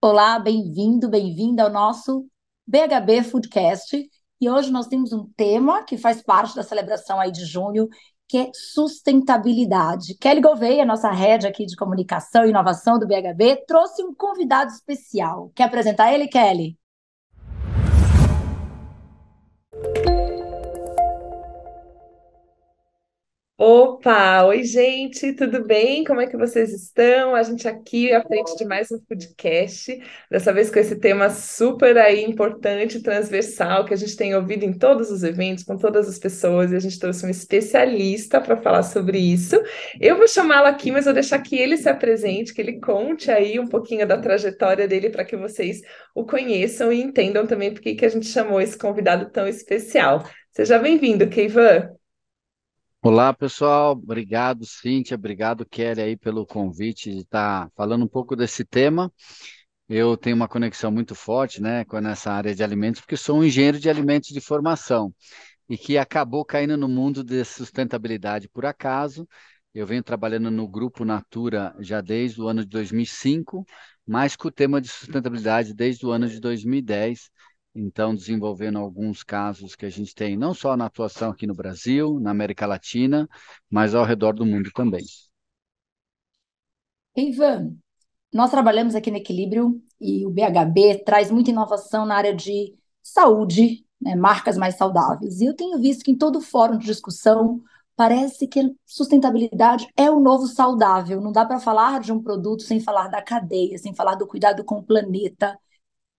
Olá, bem-vindo, bem-vinda ao nosso BHB Foodcast. E hoje nós temos um tema que faz parte da celebração aí de junho, que é sustentabilidade. Kelly Gouveia, nossa head aqui de comunicação e inovação do BHB, trouxe um convidado especial. Quer apresentar ele, Kelly? Opa, oi gente, tudo bem? Como é que vocês estão? A gente aqui à frente de mais um podcast, dessa vez com esse tema super aí importante, transversal, que a gente tem ouvido em todos os eventos, com todas as pessoas, e a gente trouxe um especialista para falar sobre isso. Eu vou chamá-lo aqui, mas vou deixar que ele se apresente, que ele conte aí um pouquinho da trajetória dele para que vocês o conheçam e entendam também por que a gente chamou esse convidado tão especial. Seja bem-vindo, Keivan. Olá, pessoal. Obrigado, Cíntia. Obrigado, Kelly, aí pelo convite de estar falando um pouco desse tema. Eu tenho uma conexão muito forte, né, com essa área de alimentos, porque sou um engenheiro de alimentos de formação e que acabou caindo no mundo de sustentabilidade por acaso. Eu venho trabalhando no Grupo Natura já desde o ano de 2005, mas com o tema de sustentabilidade desde o ano de 2010 então desenvolvendo alguns casos que a gente tem não só na atuação aqui no Brasil, na América Latina, mas ao redor do mundo também. Ivan, nós trabalhamos aqui no Equilíbrio e o BHB traz muita inovação na área de saúde, né, marcas mais saudáveis. E eu tenho visto que em todo fórum de discussão parece que sustentabilidade é o novo saudável. Não dá para falar de um produto sem falar da cadeia, sem falar do cuidado com o planeta,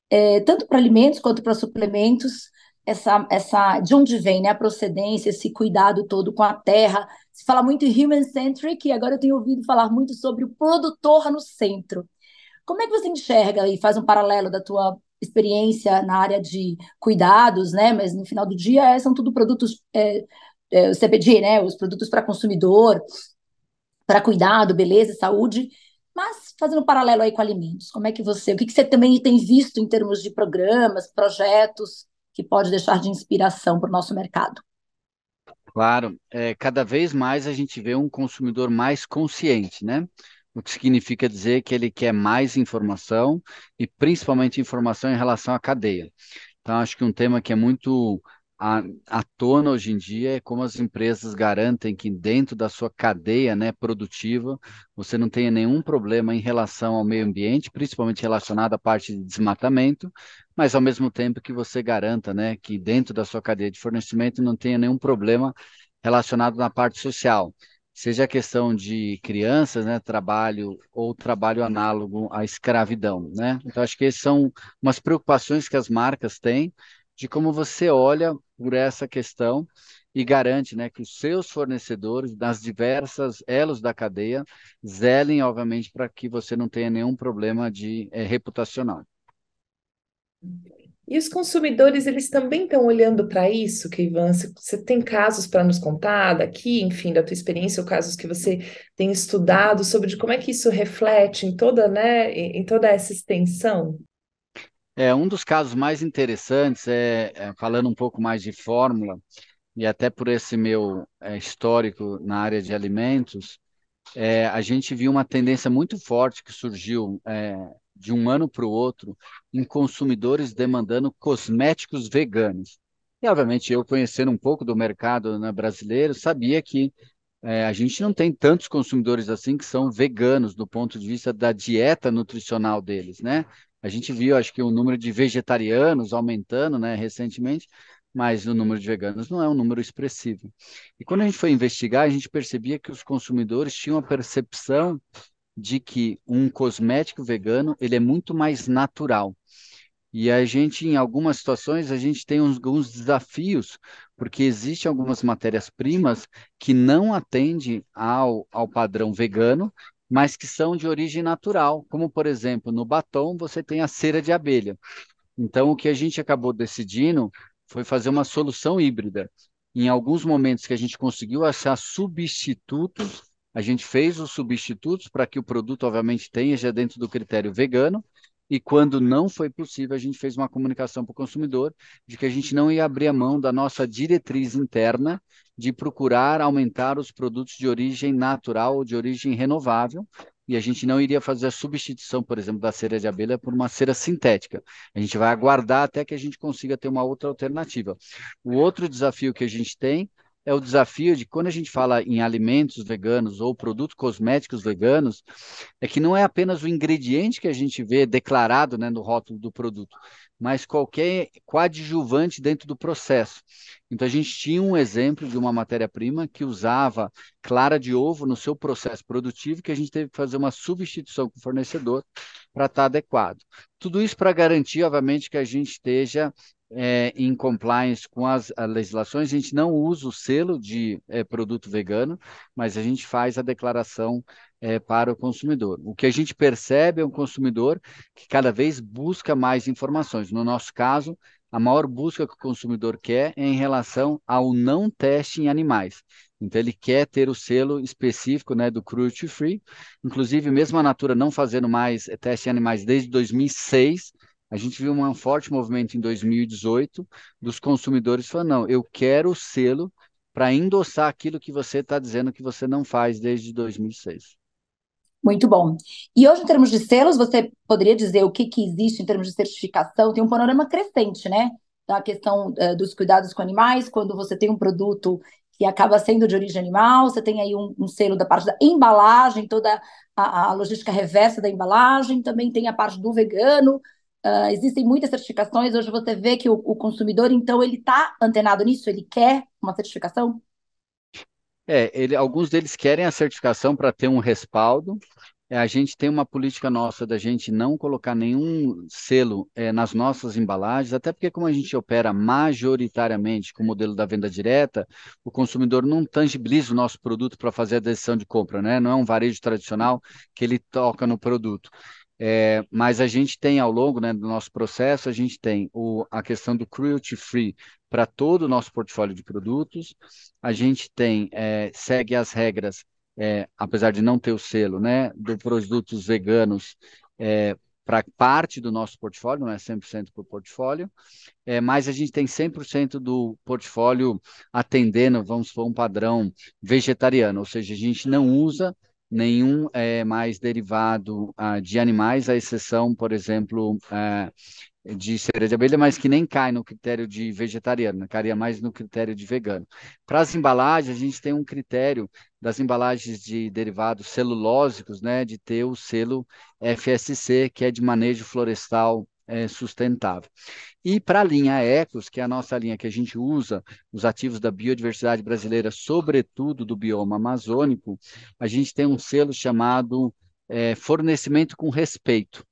é, tanto para alimentos quanto para suplementos, essa, essa, de onde vem né, a procedência, esse cuidado todo com a terra. Se fala muito em human-centric, e agora eu tenho ouvido falar muito sobre o produtor no centro. Como é que você enxerga e faz um paralelo da tua experiência na área de cuidados, né? Mas no final do dia é, são tudo produtos é, é, o CPD, né? Os produtos para consumidor, para cuidado, beleza, saúde. Mas fazendo um paralelo aí com alimentos, como é que você, o que, que você também tem visto em termos de programas, projetos que pode deixar de inspiração para o nosso mercado? Claro, é, cada vez mais a gente vê um consumidor mais consciente, né? O que significa dizer que ele quer mais informação e principalmente informação em relação à cadeia. Então, acho que um tema que é muito à, à tona hoje em dia é como as empresas garantem que dentro da sua cadeia né, produtiva você não tenha nenhum problema em relação ao meio ambiente, principalmente relacionado à parte de desmatamento, mas ao mesmo tempo que você garanta né, que dentro da sua cadeia de fornecimento não tenha nenhum problema relacionado na parte social seja a questão de crianças, né, trabalho ou trabalho análogo à escravidão, né? Então acho que essas são umas preocupações que as marcas têm de como você olha por essa questão e garante né, que os seus fornecedores, das diversas elos da cadeia, zelem, obviamente, para que você não tenha nenhum problema de é, reputacional. E os consumidores, eles também estão olhando para isso, Keivan? Você tem casos para nos contar daqui, enfim, da tua experiência, ou casos que você tem estudado sobre como é que isso reflete em toda, né, em toda essa extensão? É, um dos casos mais interessantes é, é, falando um pouco mais de fórmula, e até por esse meu é, histórico na área de alimentos, é, a gente viu uma tendência muito forte que surgiu é, de um ano para o outro em consumidores demandando cosméticos veganos. E, obviamente, eu conhecendo um pouco do mercado né, brasileiro, sabia que é, a gente não tem tantos consumidores assim que são veganos do ponto de vista da dieta nutricional deles, né? A gente viu, acho que o número de vegetarianos aumentando, né, recentemente, mas o número de veganos não é um número expressivo. E quando a gente foi investigar, a gente percebia que os consumidores tinham a percepção de que um cosmético vegano ele é muito mais natural. E a gente, em algumas situações, a gente tem alguns desafios, porque existem algumas matérias-primas que não atendem ao, ao padrão vegano mas que são de origem natural, como por exemplo, no batom você tem a cera de abelha. Então, o que a gente acabou decidindo foi fazer uma solução híbrida. Em alguns momentos que a gente conseguiu achar substitutos, a gente fez os substitutos para que o produto, obviamente, tenha já dentro do critério vegano, e quando não foi possível, a gente fez uma comunicação para o consumidor de que a gente não ia abrir a mão da nossa diretriz interna de procurar aumentar os produtos de origem natural ou de origem renovável, e a gente não iria fazer a substituição, por exemplo, da cera de abelha por uma cera sintética. A gente vai aguardar até que a gente consiga ter uma outra alternativa. O outro desafio que a gente tem é o desafio de quando a gente fala em alimentos veganos ou produtos cosméticos veganos, é que não é apenas o ingrediente que a gente vê declarado né, no rótulo do produto, mas qualquer coadjuvante dentro do processo. Então, a gente tinha um exemplo de uma matéria-prima que usava clara de ovo no seu processo produtivo, que a gente teve que fazer uma substituição com o fornecedor para estar adequado. Tudo isso para garantir, obviamente, que a gente esteja é, em compliance com as, legislações, a gente não usa o selo de é, produto vegano, mas a gente faz a declaração é, para o consumidor. O que a gente percebe é um consumidor que cada vez busca mais informações. No nosso caso, a maior busca que o consumidor quer é em relação ao não teste em animais. Então, ele quer ter o selo específico né, do cruelty free. Inclusive, mesmo a Natura não fazendo mais é, teste em animais desde 2006, a gente viu um forte movimento em 2018 dos consumidores falando: não, eu quero o selo para endossar aquilo que você está dizendo que você não faz desde 2006. Muito bom. E hoje, em termos de selos, você poderia dizer o que, que existe em termos de certificação? Tem um panorama crescente, né? Da questão uh, dos cuidados com animais, quando você tem um produto que acaba sendo de origem animal, você tem aí um, um selo da parte da embalagem, toda a, a, logística reversa da embalagem, também tem a parte do vegano, Uh, existem muitas certificações. Hoje você vê que o, o consumidor, então, ele está antenado nisso, ele quer uma certificação? É, ele, alguns deles querem a certificação para ter um respaldo. É, a gente tem uma política nossa da gente não colocar nenhum selo é, nas nossas embalagens, até porque, como a gente opera majoritariamente com o modelo da venda direta, o consumidor não tangibiliza o nosso produto para fazer a decisão de compra, né? Não é um varejo tradicional que ele toca no produto. É, mas a gente tem ao longo né, do nosso processo, a gente tem o, a questão do cruelty free para todo o nosso portfólio de produtos, a gente tem, é, segue as regras, é, apesar de não ter o selo, né, dos produtos veganos é, para parte do nosso portfólio, não é 100% para o portfólio, é, mas a gente tem 100% do portfólio atendendo, vamos supor, um padrão vegetariano, ou seja, a gente não usa nenhum é mais derivado uh, de animais, à exceção, por exemplo, uh, de cera de abelha, mas que nem cai no critério de vegetariano, né? cairia mais no critério de vegano. Para as embalagens, a gente tem um critério das embalagens de derivados celulósicos, né, de ter o selo FSC, que é de manejo florestal é, sustentável. E para a linha Ecos, que é a nossa linha que a gente usa, os ativos da biodiversidade brasileira, sobretudo do bioma amazônico, a gente tem um selo chamado é, Fornecimento com Respeito,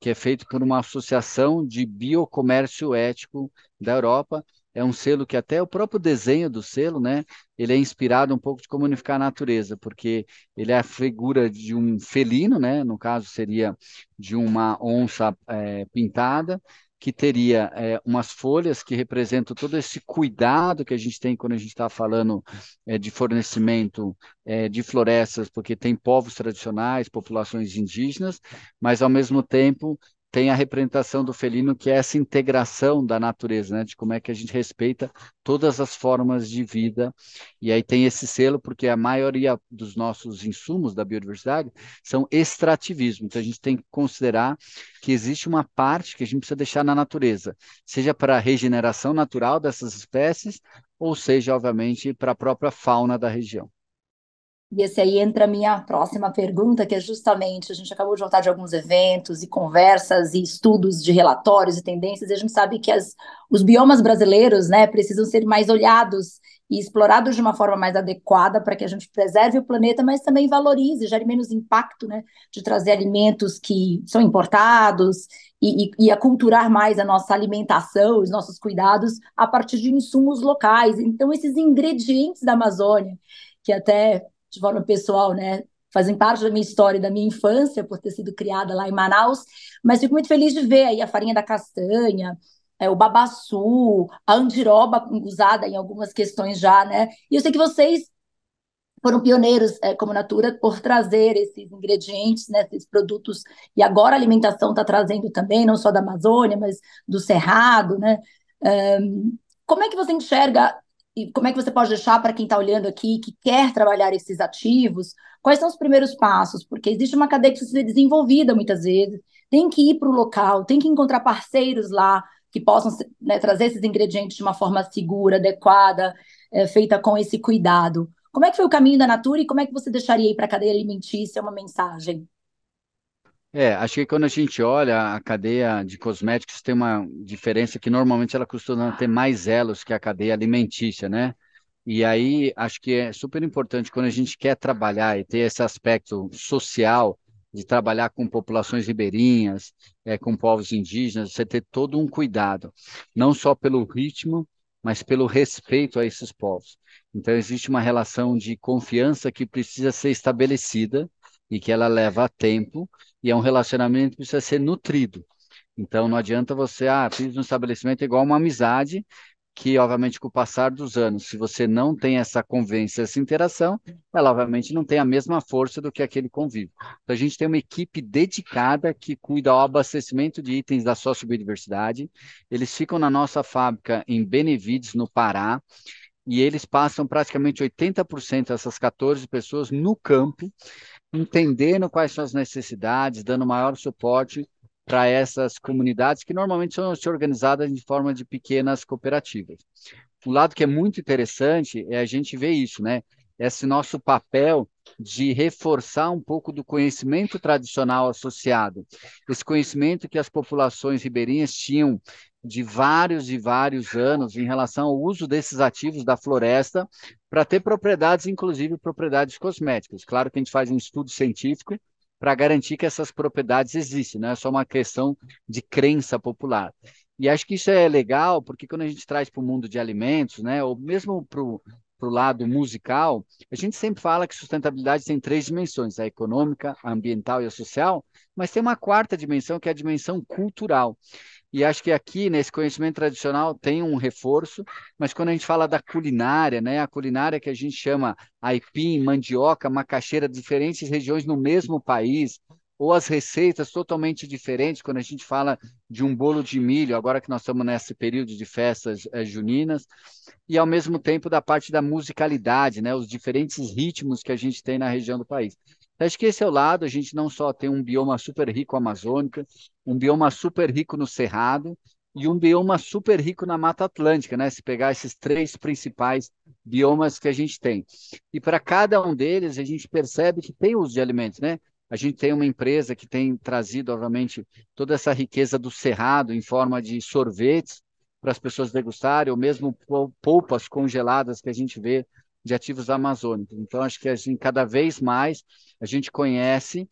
que é feito por uma associação de biocomércio ético da Europa, é um selo que até o próprio desenho do selo, né, ele é inspirado um pouco de como unificar a natureza, porque ele é a figura de um felino, né, no caso seria de uma onça é, pintada, que teria é, umas folhas que representam todo esse cuidado que a gente tem quando a gente está falando é, de fornecimento é, de florestas, porque tem povos tradicionais, populações indígenas, mas ao mesmo tempo tem a representação do felino, que é essa integração da natureza, né? de como é que a gente respeita todas as formas de vida. E aí tem esse selo, porque a maioria dos nossos insumos da biodiversidade são extrativismo. Então a gente tem que considerar que existe uma parte que a gente precisa deixar na natureza, seja para a regeneração natural dessas espécies, ou seja, obviamente, para a própria fauna da região. E esse aí entra a minha próxima pergunta, que é justamente, a gente acabou de voltar de alguns eventos e conversas e estudos de relatórios e tendências, e a gente sabe que as, os biomas brasileiros, né, precisam ser mais olhados e explorados de uma forma mais adequada para que a gente preserve o planeta, mas também valorize, gere menos impacto, né, de trazer alimentos que são importados e, e, e aculturar mais a nossa alimentação, os nossos cuidados a partir de insumos locais. Então, esses ingredientes da Amazônia, que até de forma pessoal, né? Fazem parte da minha história, da minha infância, por ter sido criada lá em Manaus, mas fico muito feliz de ver aí a farinha da castanha, é, o babaçu, a andiroba usada em algumas questões já, né? E eu sei que vocês foram pioneiros é, como Natura por trazer esses ingredientes, né, esses produtos, e agora a alimentação está trazendo também, não só da Amazônia, mas do Cerrado, né? Um, como é que você enxerga e como é que você pode deixar para quem está olhando aqui, que quer trabalhar esses ativos, quais são os primeiros passos? Porque existe uma cadeia que precisa ser desenvolvida muitas vezes, tem que ir para o local, tem que encontrar parceiros lá que possam né, trazer esses ingredientes de uma forma segura, adequada, é, feita com esse cuidado. Como é que foi o caminho da Natura e como é que você deixaria aí para a cadeia alimentícia uma mensagem? É, acho que quando a gente olha a cadeia de cosméticos tem uma diferença que normalmente ela costuma ter mais elos que a cadeia alimentícia, né? E aí acho que é super importante quando a gente quer trabalhar e ter esse aspecto social de trabalhar com populações ribeirinhas, é, com povos indígenas, você ter todo um cuidado, não só pelo ritmo, mas pelo respeito a esses povos. Então existe uma relação de confiança que precisa ser estabelecida e que ela leva tempo e é um relacionamento que precisa ser nutrido. Então não adianta você, ah, fiz um estabelecimento igual uma amizade, que obviamente com o passar dos anos, se você não tem essa convivência, essa interação, ela obviamente não tem a mesma força do que aquele convívio. Então a gente tem uma equipe dedicada que cuida do abastecimento de itens da sociobiodiversidade. Eles ficam na nossa fábrica em Benevides, no Pará, e eles passam praticamente 80% dessas 14 pessoas no campo, entendendo quais são as necessidades, dando maior suporte para essas comunidades que normalmente são organizadas de forma de pequenas cooperativas. Um lado que é muito interessante é a gente ver isso, né? Esse nosso papel de reforçar um pouco do conhecimento tradicional associado, esse conhecimento que as populações ribeirinhas tinham de vários e vários anos em relação ao uso desses ativos da floresta para ter propriedades, inclusive propriedades cosméticas. Claro que a gente faz um estudo científico para garantir que essas propriedades existem, não é só uma questão de crença popular. E acho que isso é legal, porque quando a gente traz para o mundo de alimentos, né, ou mesmo para o lado musical, a gente sempre fala que sustentabilidade tem três dimensões: a econômica, a ambiental e a social, mas tem uma quarta dimensão, que é a dimensão cultural. E acho que aqui, nesse conhecimento tradicional, tem um reforço, mas quando a gente fala da culinária, né, a culinária que a gente chama aipim, mandioca, macaxeira, diferentes regiões no mesmo país, ou as receitas totalmente diferentes, quando a gente fala de um bolo de milho, agora que nós estamos nesse período de festas é, juninas, e ao mesmo tempo da parte da musicalidade, né, os diferentes ritmos que a gente tem na região do país. Acho que esse é o lado, a gente não só tem um bioma super rico amazônica, um bioma super rico no Cerrado e um bioma super rico na Mata Atlântica, né? Se pegar esses três principais biomas que a gente tem. E para cada um deles, a gente percebe que tem uso de alimentos, né? A gente tem uma empresa que tem trazido, obviamente, toda essa riqueza do cerrado em forma de sorvetes para as pessoas degustarem, ou mesmo polpas congeladas que a gente vê de ativos amazônicos. Então, acho que assim, cada vez mais a gente conhece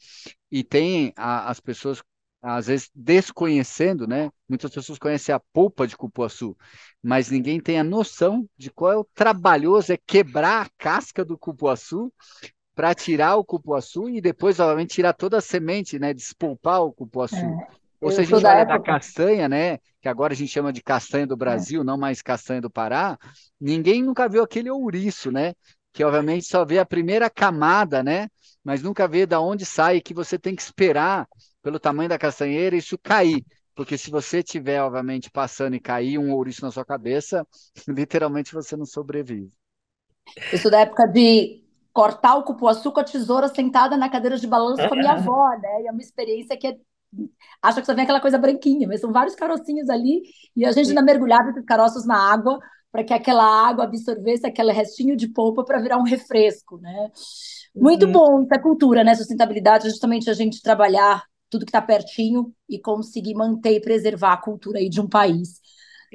e tem a, as pessoas às vezes desconhecendo, né? Muitas pessoas conhecem a polpa de cupuaçu, mas ninguém tem a noção de qual é o trabalhoso é quebrar a casca do cupuaçu para tirar o cupuaçu e depois, obviamente, tirar toda a semente, né? Despolpar o cupuaçu. É. Ou se a gente fala da castanha, né? Que agora a gente chama de castanha do Brasil, é. não mais castanha do Pará, ninguém nunca viu aquele ouriço, né? Que obviamente só vê a primeira camada, né? Mas nunca vê da onde sai, que você tem que esperar pelo tamanho da castanheira isso cair. Porque se você tiver, obviamente, passando e cair um ouriço na sua cabeça, literalmente você não sobrevive. Isso da época de cortar o cupuaçu com a tesoura sentada na cadeira de balanço com a minha avó, né? E é uma experiência que é acha que só vem aquela coisa branquinha, mas são vários carocinhos ali e a gente ainda mergulhava esses caroços na água para que aquela água absorvesse aquele restinho de polpa para virar um refresco, né? Muito uhum. bom essa cultura, né? Sustentabilidade, justamente a gente trabalhar tudo que está pertinho e conseguir manter e preservar a cultura aí de um país.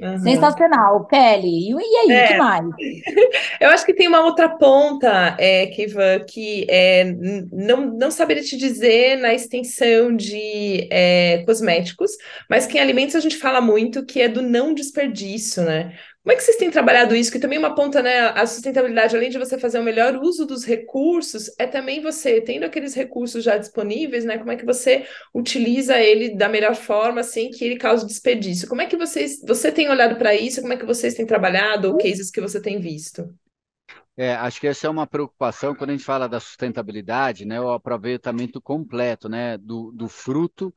Uhum. Sensacional, Kelly. E aí, o é. que mais? Eu acho que tem uma outra ponta, é, Kiva, que é, não, não saberia te dizer na extensão de é, cosméticos, mas que em alimentos a gente fala muito que é do não desperdício, né? Como é que vocês têm trabalhado isso? Que também uma ponta, né? A sustentabilidade, além de você fazer o melhor uso dos recursos, é também você, tendo aqueles recursos já disponíveis, né? Como é que você utiliza ele da melhor forma sem que ele cause desperdício? Como é que vocês, você tem olhado para isso? Como é que vocês têm trabalhado ou cases que você tem visto? É, acho que essa é uma preocupação quando a gente fala da sustentabilidade, né? O aproveitamento completo, né? Do, do fruto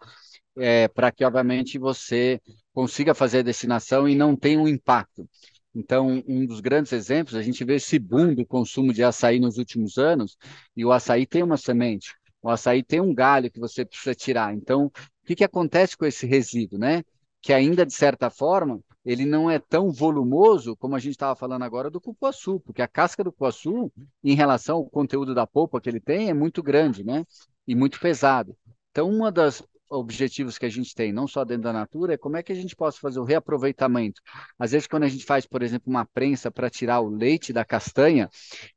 é, para que, obviamente, você consiga fazer a destinação e não tenha um impacto. Então, um dos grandes exemplos, a gente vê esse boom do consumo de açaí nos últimos anos, e o açaí tem uma semente, o açaí tem um galho que você precisa tirar. Então, o que, que acontece com esse resíduo, né? Que ainda, de certa forma, ele não é tão volumoso como a gente estava falando agora do cupuaçu, porque a casca do cupuaçu, em relação ao conteúdo da polpa que ele tem, é muito grande, né? E muito pesado. Então, uma das objetivos que a gente tem, não só dentro da natura, é como é que a gente pode fazer o reaproveitamento. Às vezes, quando a gente faz, por exemplo, uma prensa para tirar o leite da castanha,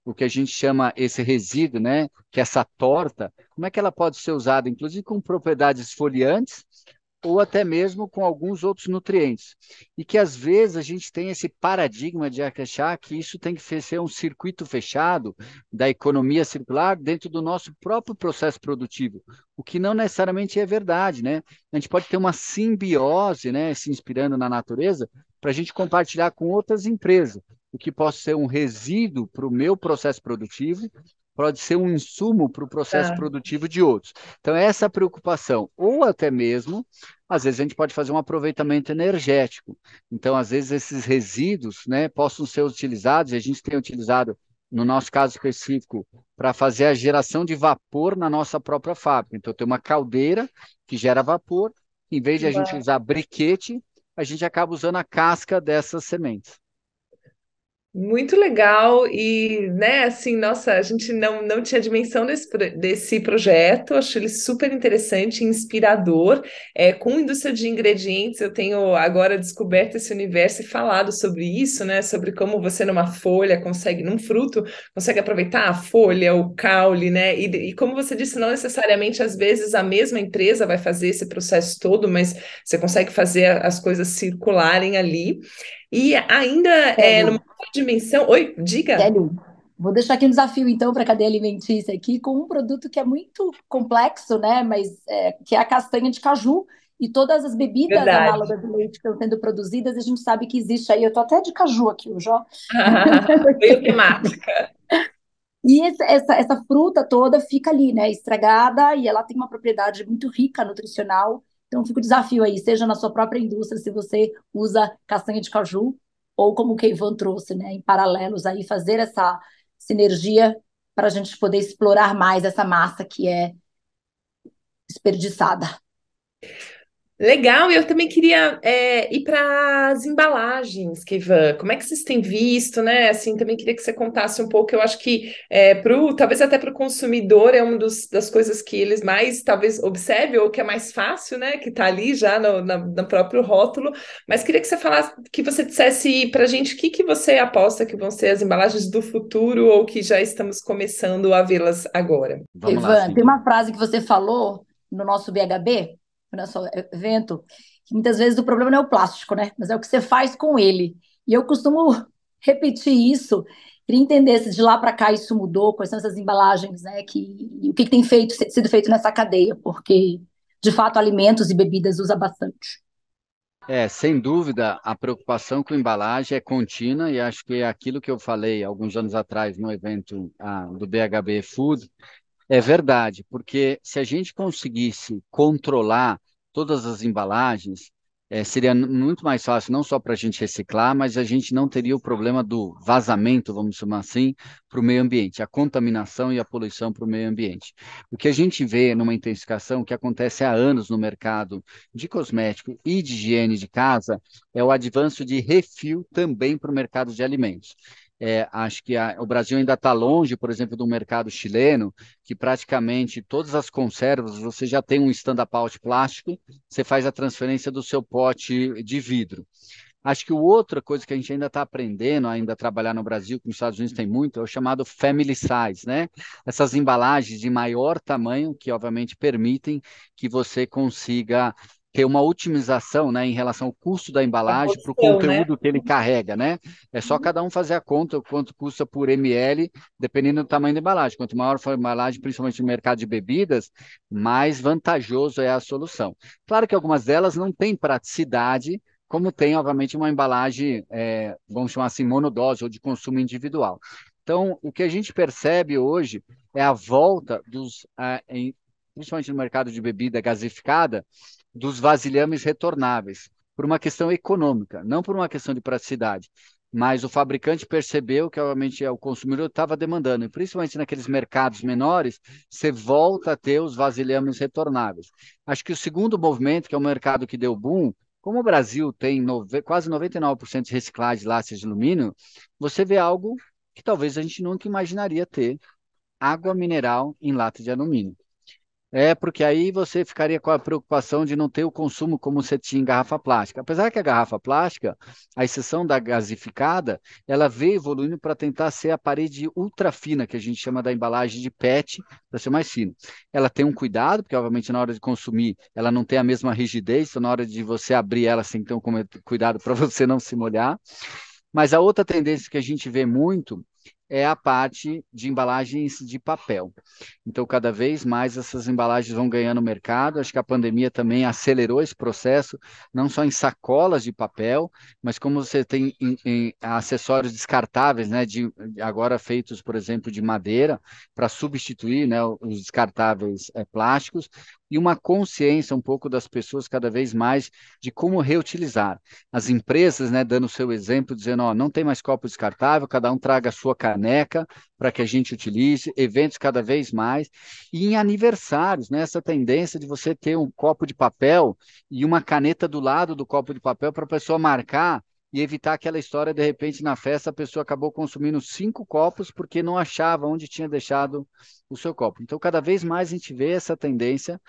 o que a gente chama esse resíduo, né, que é essa torta, como é que ela pode ser usada, inclusive com propriedades esfoliantes, ou até mesmo com alguns outros nutrientes. E que às vezes a gente tem esse paradigma de achar que isso tem que ser um circuito fechado da economia circular dentro do nosso próprio processo produtivo, o que não necessariamente é verdade, né? A gente pode ter uma simbiose, né, se inspirando na natureza, para a gente compartilhar com outras empresas, o que pode ser um resíduo para o meu processo produtivo, pode ser um insumo para o processo é. produtivo de outros. Então, essa preocupação, ou até mesmo, às vezes a gente pode fazer um aproveitamento energético. Então, às vezes, esses resíduos né, possam ser utilizados, e a gente tem utilizado, no nosso caso específico, para fazer a geração de vapor na nossa própria fábrica. Então, tem uma caldeira que gera vapor, em vez de a gente usar briquete, a gente acaba usando a casca dessas sementes. Muito legal e, né, assim, nossa, a gente não, não tinha dimensão desse, desse projeto, acho ele super interessante, inspirador. É, com indústria de ingredientes, eu tenho agora descoberto esse universo e falado sobre isso, né, sobre como você numa folha consegue, num fruto, consegue aproveitar a folha, o caule, né, e, e como você disse, não necessariamente às vezes a mesma empresa vai fazer esse processo todo, mas você consegue fazer as coisas circularem ali. E ainda é, numa outra dimensão. Oi, diga. Sério? Vou deixar aqui um desafio, então, para a cadeia alimentícia aqui, com um produto que é muito complexo, né? Mas é, que é a castanha de caju. E todas as bebidas Verdade. análogas do leite que estão sendo produzidas, a gente sabe que existe aí. Eu estou até de caju aqui, o Jó. Meio temática. E essa, essa fruta toda fica ali, né? Estragada, e ela tem uma propriedade muito rica nutricional então, fica o desafio aí, seja na sua própria indústria, se você usa castanha de caju, ou como o Keivan trouxe, né, em paralelos aí, fazer essa sinergia para a gente poder explorar mais essa massa que é desperdiçada. Legal, e eu também queria é, ir para as embalagens, Kivan. Como é que vocês têm visto, né? Assim, também queria que você contasse um pouco. Eu acho que é, pro, talvez até para o consumidor é uma dos, das coisas que eles mais talvez observem, ou que é mais fácil, né? Que está ali já no, na, no próprio rótulo. Mas queria que você falasse, que você dissesse para a gente o que, que você aposta que vão ser as embalagens do futuro ou que já estamos começando a vê-las agora. Lá, tem uma frase que você falou no nosso BHB nosso evento, que muitas vezes o problema não é o plástico, né? Mas é o que você faz com ele. E eu costumo repetir isso, queria entender se de lá para cá isso mudou, quais são essas embalagens, né? Que, o que, que tem feito, sido feito nessa cadeia, porque de fato alimentos e bebidas usa bastante. É, sem dúvida, a preocupação com embalagem é contínua e acho que é aquilo que eu falei alguns anos atrás no evento ah, do BHB Food é verdade, porque se a gente conseguisse controlar todas as embalagens, é, seria muito mais fácil, não só para a gente reciclar, mas a gente não teria o problema do vazamento, vamos chamar assim, para o meio ambiente, a contaminação e a poluição para o meio ambiente. O que a gente vê numa intensificação que acontece há anos no mercado de cosmético e de higiene de casa é o avanço de refil também para o mercado de alimentos. É, acho que a, o Brasil ainda está longe, por exemplo, do mercado chileno, que praticamente todas as conservas você já tem um stand-up out plástico, você faz a transferência do seu pote de vidro. Acho que outra coisa que a gente ainda está aprendendo, ainda a trabalhar no Brasil, que nos Estados Unidos tem muito, é o chamado family size, né? Essas embalagens de maior tamanho, que obviamente permitem que você consiga ter uma otimização né, em relação ao custo da embalagem para o né? conteúdo né? que ele carrega, né? É só uhum. cada um fazer a conta quanto custa por ml, dependendo do tamanho da embalagem. Quanto maior for a embalagem, principalmente no mercado de bebidas, mais vantajoso é a solução. Claro que algumas delas não têm praticidade, como tem, obviamente, uma embalagem, é, vamos chamar assim, monodose ou de consumo individual. Então, o que a gente percebe hoje é a volta dos, principalmente no mercado de bebida gasificada, dos vasilhames retornáveis, por uma questão econômica, não por uma questão de praticidade. mas o fabricante percebeu que, obviamente, o consumidor estava demandando, e principalmente naqueles mercados menores, você volta a ter os vasilhames retornáveis. Acho que o segundo movimento, que é o mercado que deu boom, como o Brasil tem nove, quase 99% de reciclagem de latas de alumínio, você vê algo que talvez a gente nunca imaginaria ter, água mineral em lata de alumínio. É, porque aí você ficaria com a preocupação de não ter o consumo como você tinha em garrafa plástica. Apesar que a garrafa plástica, a exceção da gasificada, ela veio evoluindo para tentar ser a parede ultra fina, que a gente chama da embalagem de PET, para ser mais fina. Ela tem um cuidado, porque obviamente na hora de consumir ela não tem a mesma rigidez, então na hora de você abrir ela, que ter um cuidado para você não se molhar. Mas a outra tendência que a gente vê muito é a parte de embalagens de papel. Então, cada vez mais essas embalagens vão ganhando mercado. Acho que a pandemia também acelerou esse processo, não só em sacolas de papel, mas como você tem em, em acessórios descartáveis, né, de, agora feitos, por exemplo, de madeira, para substituir né, os descartáveis é, plásticos, e uma consciência um pouco das pessoas cada vez mais de como reutilizar. As empresas, né, dando o seu exemplo, dizendo, ó, não tem mais copo descartável, cada um traga a sua caneca para que a gente utilize, eventos cada vez mais, e em aniversários, né, essa tendência de você ter um copo de papel e uma caneta do lado do copo de papel para a pessoa marcar e evitar aquela história, de repente, na festa, a pessoa acabou consumindo cinco copos porque não achava onde tinha deixado o seu copo. Então, cada vez mais a gente vê essa tendência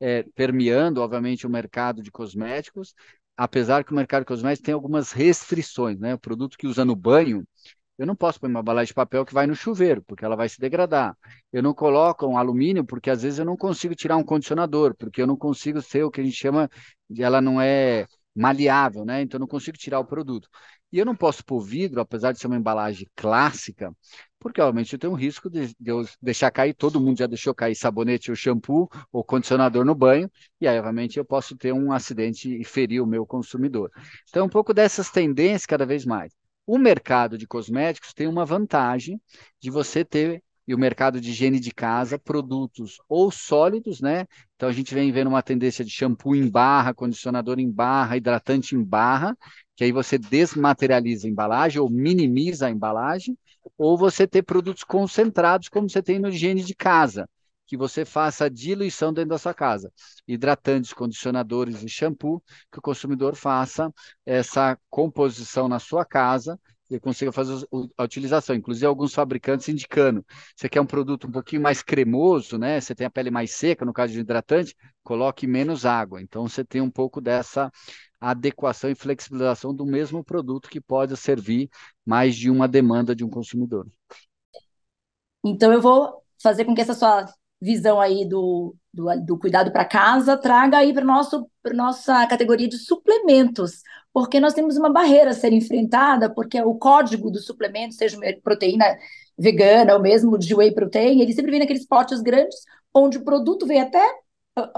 é, permeando, obviamente, o mercado de cosméticos, apesar que o mercado de cosméticos tem algumas restrições, né? O produto que usa no banho, eu não posso pôr uma embalagem de papel que vai no chuveiro, porque ela vai se degradar. Eu não coloco um alumínio, porque às vezes eu não consigo tirar um condicionador, porque eu não consigo ser o que a gente chama de ela não é maleável, né? Então eu não consigo tirar o produto. E eu não posso pôr vidro, apesar de ser uma embalagem clássica, porque obviamente eu tenho um risco de, de eu deixar cair, todo mundo já deixou cair sabonete ou shampoo ou condicionador no banho, e aí obviamente eu posso ter um acidente e ferir o meu consumidor. Então um pouco dessas tendências cada vez mais. O mercado de cosméticos tem uma vantagem de você ter e o mercado de higiene de casa, produtos ou sólidos, né? Então a gente vem vendo uma tendência de shampoo em barra, condicionador em barra, hidratante em barra, que aí você desmaterializa a embalagem ou minimiza a embalagem, ou você ter produtos concentrados, como você tem no higiene de casa, que você faça a diluição dentro da sua casa. Hidratantes, condicionadores e shampoo, que o consumidor faça essa composição na sua casa e consiga fazer a utilização. Inclusive, alguns fabricantes indicando. Você quer um produto um pouquinho mais cremoso, né? Você tem a pele mais seca, no caso de hidratante, coloque menos água. Então, você tem um pouco dessa adequação e flexibilização do mesmo produto que pode servir mais de uma demanda de um consumidor. Então, eu vou fazer com que essa sua visão aí do, do, do cuidado para casa traga aí para nossa categoria de suplementos, porque nós temos uma barreira a ser enfrentada, porque o código do suplemento, seja proteína vegana ou mesmo de whey protein, ele sempre vem naqueles potes grandes, onde o produto vem até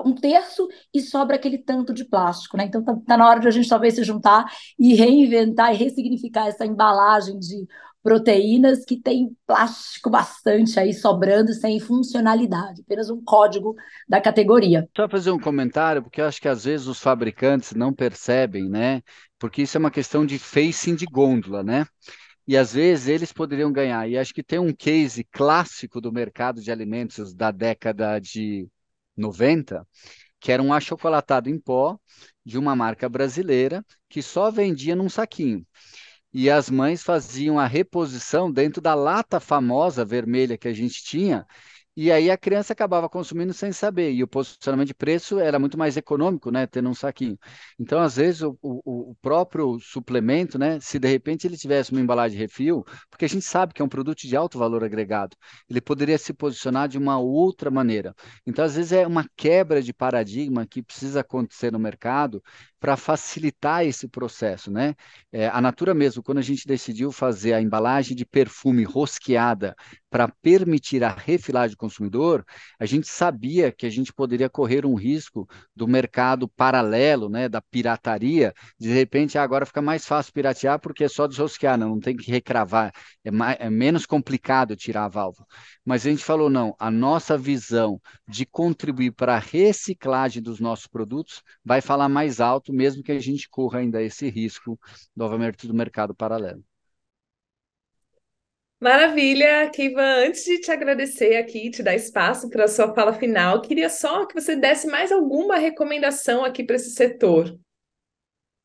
um terço e sobra aquele tanto de plástico, né? Então tá, tá, na hora de a gente talvez se juntar e reinventar e ressignificar essa embalagem de proteínas que tem plástico bastante aí sobrando sem funcionalidade, apenas um código da categoria. Só fazer um comentário, porque eu acho que às vezes os fabricantes não percebem, né? Porque isso é uma questão de facing de gôndola, né? E às vezes eles poderiam ganhar. E acho que tem um case clássico do mercado de alimentos da década de 90, que era um achocolatado em pó de uma marca brasileira que só vendia num saquinho. E as mães faziam a reposição dentro da lata famosa vermelha que a gente tinha, e aí a criança acabava consumindo sem saber, e o posicionamento de preço era muito mais econômico, né, tendo um saquinho. Então, às vezes, o, o, o próprio suplemento, né, se de repente ele tivesse uma embalagem refil, porque a gente sabe que é um produto de alto valor agregado, ele poderia se posicionar de uma outra maneira. Então, às vezes, é uma quebra de paradigma que precisa acontecer no mercado para facilitar esse processo, né? É, a Natura mesmo, quando a gente decidiu fazer a embalagem de perfume rosqueada para permitir a refilagem do consumidor, a gente sabia que a gente poderia correr um risco do mercado paralelo, né, da pirataria, de repente agora fica mais fácil piratear porque é só desrosquear, não, não tem que recravar, é, mais, é menos complicado tirar a válvula. Mas a gente falou, não, a nossa visão de contribuir para a reciclagem dos nossos produtos vai falar mais alto mesmo que a gente corra ainda esse risco, novamente, do mercado paralelo. Maravilha, Kivan. Antes de te agradecer aqui, te dar espaço para a sua fala final, queria só que você desse mais alguma recomendação aqui para esse setor.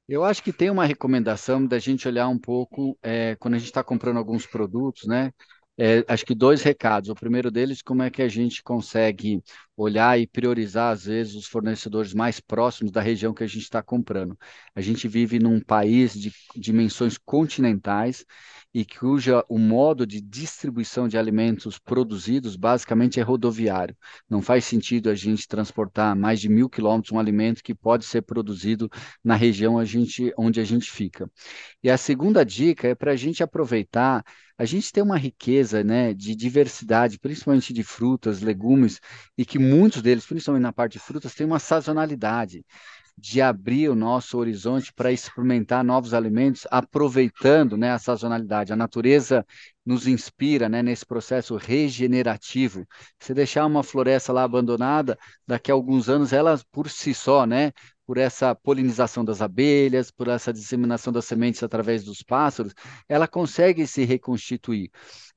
Eu acho que tem uma recomendação da gente olhar um pouco é, quando a gente está comprando alguns produtos, né? É, acho que dois recados. O primeiro deles, como é que a gente consegue olhar e priorizar, às vezes, os fornecedores mais próximos da região que a gente está comprando. A gente vive num país de dimensões continentais e cuja o modo de distribuição de alimentos produzidos basicamente é rodoviário. Não faz sentido a gente transportar mais de mil quilômetros um alimento que pode ser produzido na região a gente, onde a gente fica. E a segunda dica é para a gente aproveitar a gente tem uma riqueza né, de diversidade, principalmente de frutas, legumes, e que muitos deles, principalmente na parte de frutas, têm uma sazonalidade de abrir o nosso horizonte para experimentar novos alimentos, aproveitando né, a sazonalidade. A natureza nos inspira né, nesse processo regenerativo. Se deixar uma floresta lá abandonada, daqui a alguns anos ela por si só, né, por essa polinização das abelhas, por essa disseminação das sementes através dos pássaros, ela consegue se reconstituir.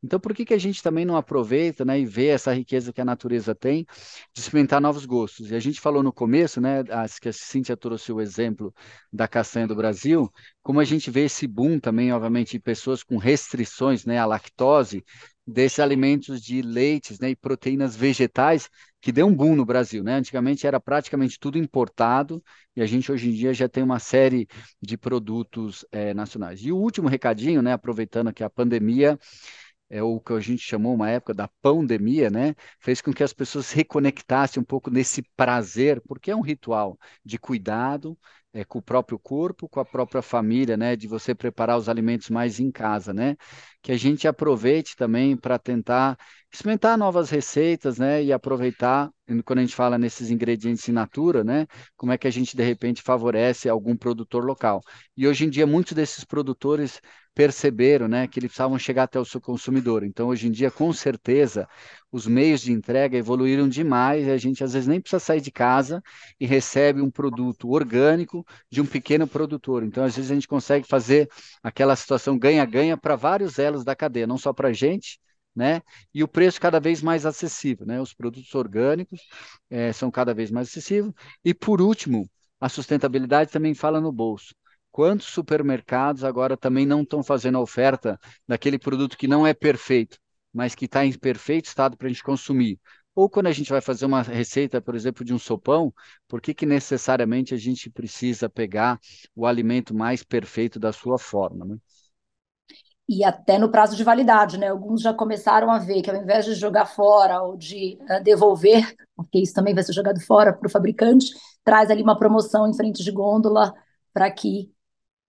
Então, por que, que a gente também não aproveita né, e vê essa riqueza que a natureza tem de experimentar novos gostos? E a gente falou no começo, né, acho que a Cíntia trouxe o exemplo da castanha do Brasil, como a gente vê esse boom também, obviamente, de pessoas com restrições né, à lactose, desses alimentos de leites né, e proteínas vegetais, que deu um boom no Brasil. Né? Antigamente era praticamente tudo importado e a gente hoje em dia já tem uma série de produtos é, nacionais. E o último recadinho, né, aproveitando que a pandemia é o que a gente chamou uma época da pandemia, né? Fez com que as pessoas se reconectassem um pouco nesse prazer, porque é um ritual de cuidado, é, com o próprio corpo, com a própria família, né? De você preparar os alimentos mais em casa, né? Que a gente aproveite também para tentar experimentar novas receitas, né? E aproveitar, quando a gente fala nesses ingredientes in natura, né? Como é que a gente, de repente, favorece algum produtor local. E hoje em dia, muitos desses produtores perceberam, né? Que eles precisavam chegar até o seu consumidor. Então, hoje em dia, com certeza, os meios de entrega evoluíram demais e a gente às vezes nem precisa sair de casa e recebe um produto orgânico de um pequeno produtor. Então, às vezes, a gente consegue fazer aquela situação ganha-ganha para vários elos da cadeia, não só para a gente, né? E o preço cada vez mais acessível, né? Os produtos orgânicos é, são cada vez mais acessíveis. E por último, a sustentabilidade também fala no bolso. Quantos supermercados agora também não estão fazendo a oferta daquele produto que não é perfeito, mas que está em perfeito estado para a gente consumir? Ou quando a gente vai fazer uma receita, por exemplo, de um sopão, por que, que necessariamente a gente precisa pegar o alimento mais perfeito da sua forma? Né? e até no prazo de validade, né? Alguns já começaram a ver que ao invés de jogar fora ou de uh, devolver, porque isso também vai ser jogado fora para o fabricante, traz ali uma promoção em frente de gôndola para que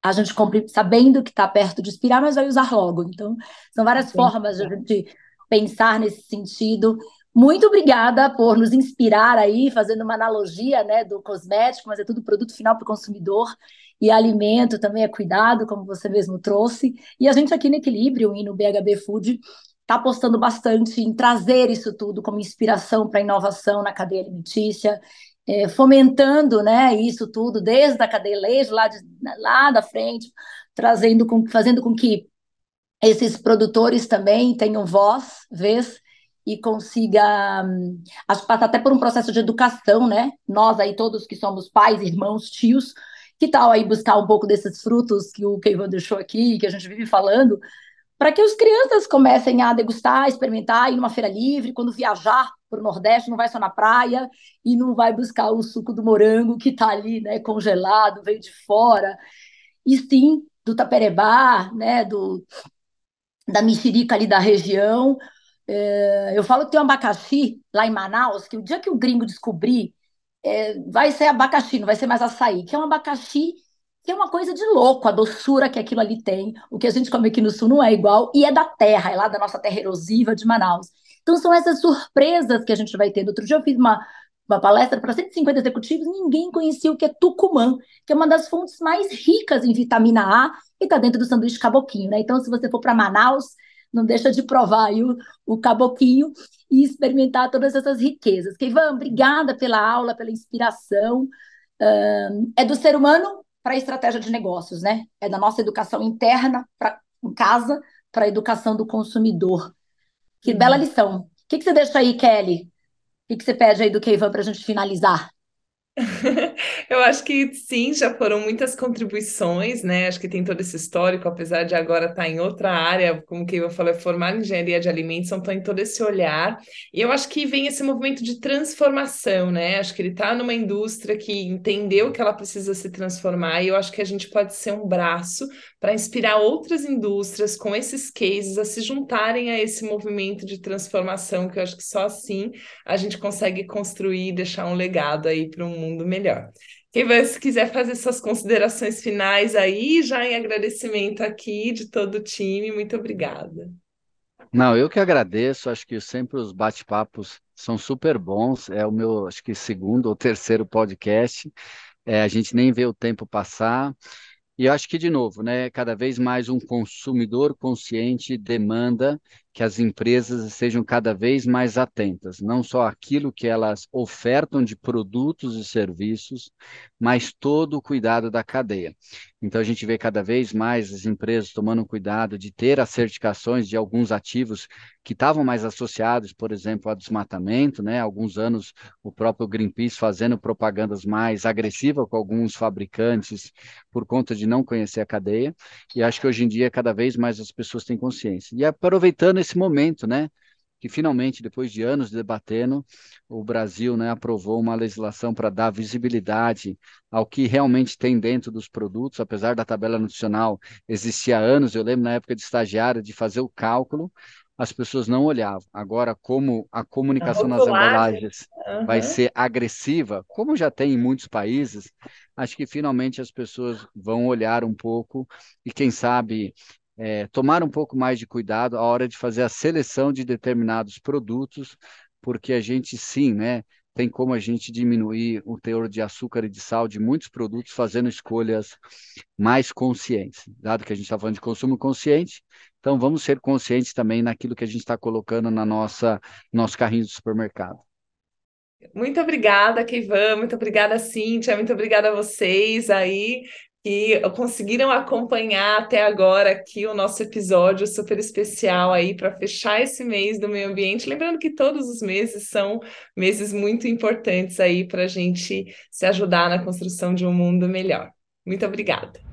a gente compre sabendo que está perto de expirar, mas vai usar logo. Então, são várias Sim. formas de a gente pensar nesse sentido. Muito obrigada por nos inspirar aí, fazendo uma analogia né, do cosmético, mas é tudo produto final para o consumidor e alimento também é cuidado, como você mesmo trouxe. E a gente aqui no Equilíbrio e no BHB Food está apostando bastante em trazer isso tudo como inspiração para inovação na cadeia alimentícia, é, fomentando né, isso tudo desde a cadeia leite, lá, de, lá da frente, trazendo com, fazendo com que esses produtores também tenham voz, vez, e consiga, acho que passa até por um processo de educação, né? Nós aí todos que somos pais, irmãos, tios, que tal aí buscar um pouco desses frutos que o Keivan deixou aqui, que a gente vive falando, para que as crianças comecem a degustar, experimentar, ir numa feira livre, quando viajar para o Nordeste, não vai só na praia e não vai buscar o suco do morango que está ali, né, congelado, veio de fora, e sim do taperebá, né, do, da mexerica ali da região. É, eu falo que tem um abacaxi lá em Manaus, que o dia que o gringo descobrir é, vai ser abacaxi, não vai ser mais açaí, que é um abacaxi que é uma coisa de louco, a doçura que aquilo ali tem. O que a gente come aqui no sul não é igual, e é da terra, é lá da nossa terra erosiva de Manaus. Então são essas surpresas que a gente vai ter. Outro dia eu fiz uma, uma palestra para 150 executivos, ninguém conhecia o que é tucumã, que é uma das fontes mais ricas em vitamina A e está dentro do sanduíche caboquinho, né? Então, se você for para Manaus, não deixa de provar o, o caboquinho e experimentar todas essas riquezas. Keivan, obrigada pela aula, pela inspiração. é do ser humano para a estratégia de negócios, né? É da nossa educação interna para em casa para a educação do consumidor. Que uhum. bela lição. O que, que você deixa aí, Kelly? O que, que você pede aí do Keivan para a gente finalizar? Eu acho que sim, já foram muitas contribuições, né? Acho que tem todo esse histórico, apesar de agora estar em outra área, como que eu falei, formar em engenharia de alimentos, então tem todo esse olhar. E eu acho que vem esse movimento de transformação, né? Acho que ele está numa indústria que entendeu que ela precisa se transformar, e eu acho que a gente pode ser um braço para inspirar outras indústrias com esses cases a se juntarem a esse movimento de transformação, que eu acho que só assim a gente consegue construir e deixar um legado aí para um mundo melhor. Quem vai, se quiser fazer suas considerações finais aí, já em agradecimento aqui de todo o time, muito obrigada. Não, eu que agradeço, acho que sempre os bate-papos são super bons, é o meu, acho que segundo ou terceiro podcast, é, a gente nem vê o tempo passar, e eu acho que, de novo, né, cada vez mais um consumidor consciente demanda que as empresas sejam cada vez mais atentas, não só aquilo que elas ofertam de produtos e serviços, mas todo o cuidado da cadeia. Então, a gente vê cada vez mais as empresas tomando cuidado de ter as certificações de alguns ativos que estavam mais associados, por exemplo, a desmatamento, né? Alguns anos o próprio Greenpeace fazendo propagandas mais agressivas com alguns fabricantes por conta de não conhecer a cadeia. E acho que hoje em dia cada vez mais as pessoas têm consciência. E aproveitando esse momento, né? que finalmente, depois de anos debatendo, o Brasil né, aprovou uma legislação para dar visibilidade ao que realmente tem dentro dos produtos, apesar da tabela nutricional existir há anos, eu lembro na época de estagiário de fazer o cálculo, as pessoas não olhavam. Agora, como a comunicação nas embalagens uhum. vai ser agressiva, como já tem em muitos países, acho que finalmente as pessoas vão olhar um pouco e, quem sabe, é, tomar um pouco mais de cuidado à hora de fazer a seleção de determinados produtos, porque a gente sim, né? Tem como a gente diminuir o teor de açúcar e de sal de muitos produtos fazendo escolhas mais conscientes. Dado que a gente está falando de consumo consciente, então, vamos ser conscientes também naquilo que a gente está colocando na nossa nosso carrinho do supermercado. Muito obrigada, Keivan, muito obrigada, Cíntia, muito obrigada a vocês aí que conseguiram acompanhar até agora aqui o nosso episódio super especial aí para fechar esse mês do meio ambiente. Lembrando que todos os meses são meses muito importantes aí para a gente se ajudar na construção de um mundo melhor. Muito obrigada.